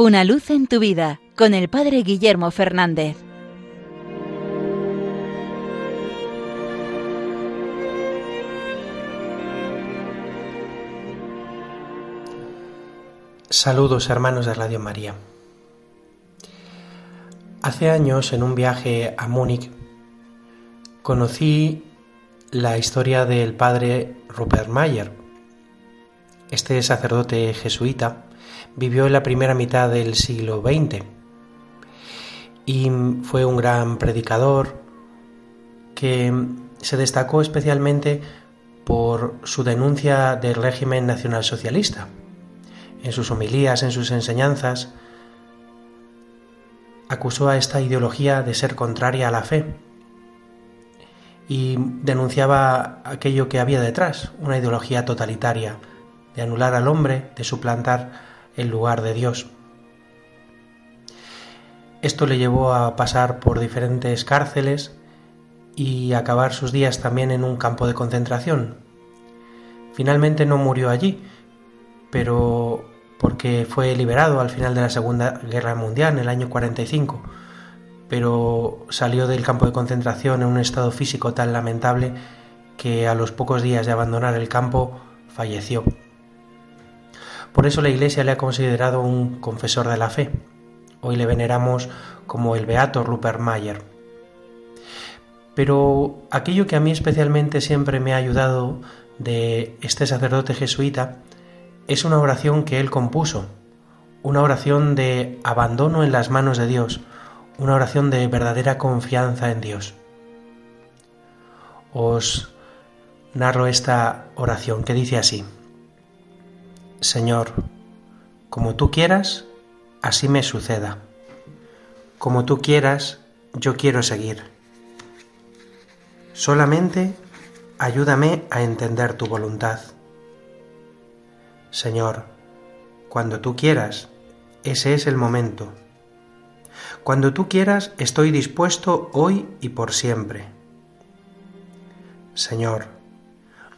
Una luz en tu vida con el Padre Guillermo Fernández. Saludos hermanos de Radio María. Hace años en un viaje a Múnich conocí la historia del padre Rupert Mayer. Este sacerdote jesuita vivió en la primera mitad del siglo XX y fue un gran predicador que se destacó especialmente por su denuncia del régimen nacionalsocialista. En sus homilías, en sus enseñanzas, acusó a esta ideología de ser contraria a la fe y denunciaba aquello que había detrás, una ideología totalitaria, de anular al hombre, de suplantar el lugar de Dios. Esto le llevó a pasar por diferentes cárceles y acabar sus días también en un campo de concentración. Finalmente no murió allí, pero porque fue liberado al final de la Segunda Guerra Mundial en el año 45, pero salió del campo de concentración en un estado físico tan lamentable que a los pocos días de abandonar el campo falleció. Por eso la Iglesia le ha considerado un confesor de la fe. Hoy le veneramos como el Beato Rupert Mayer. Pero aquello que a mí especialmente siempre me ha ayudado de este sacerdote jesuita es una oración que él compuso, una oración de abandono en las manos de Dios, una oración de verdadera confianza en Dios. Os narro esta oración que dice así. Señor, como tú quieras, así me suceda. Como tú quieras, yo quiero seguir. Solamente ayúdame a entender tu voluntad. Señor, cuando tú quieras, ese es el momento. Cuando tú quieras, estoy dispuesto hoy y por siempre. Señor,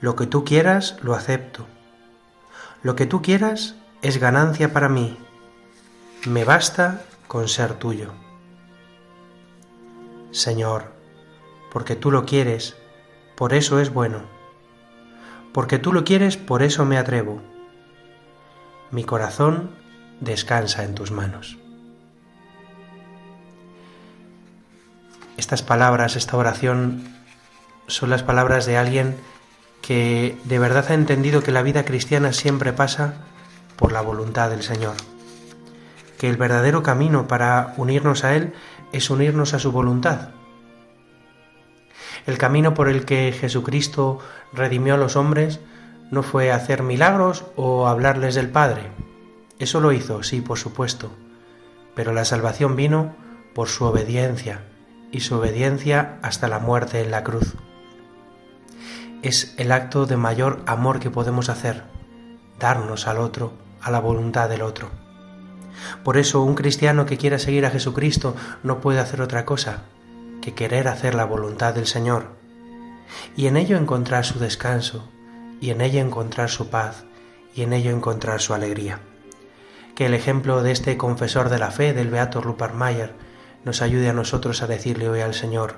lo que tú quieras, lo acepto lo que tú quieras es ganancia para mí. Me basta con ser tuyo. Señor, porque tú lo quieres, por eso es bueno. Porque tú lo quieres, por eso me atrevo. Mi corazón descansa en tus manos. Estas palabras, esta oración, son las palabras de alguien que de verdad ha entendido que la vida cristiana siempre pasa por la voluntad del Señor, que el verdadero camino para unirnos a Él es unirnos a su voluntad. El camino por el que Jesucristo redimió a los hombres no fue hacer milagros o hablarles del Padre. Eso lo hizo, sí, por supuesto, pero la salvación vino por su obediencia, y su obediencia hasta la muerte en la cruz es el acto de mayor amor que podemos hacer, darnos al otro, a la voluntad del otro. Por eso un cristiano que quiera seguir a Jesucristo no puede hacer otra cosa que querer hacer la voluntad del Señor, y en ello encontrar su descanso, y en ello encontrar su paz, y en ello encontrar su alegría. Que el ejemplo de este confesor de la fe, del Beato Rupert Mayer, nos ayude a nosotros a decirle hoy al Señor,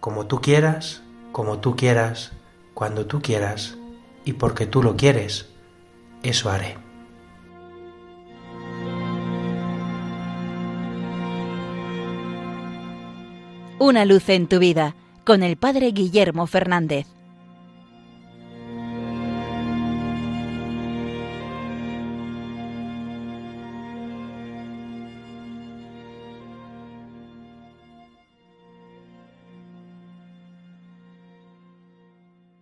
como tú quieras, como tú quieras, cuando tú quieras y porque tú lo quieres, eso haré. Una luz en tu vida con el Padre Guillermo Fernández.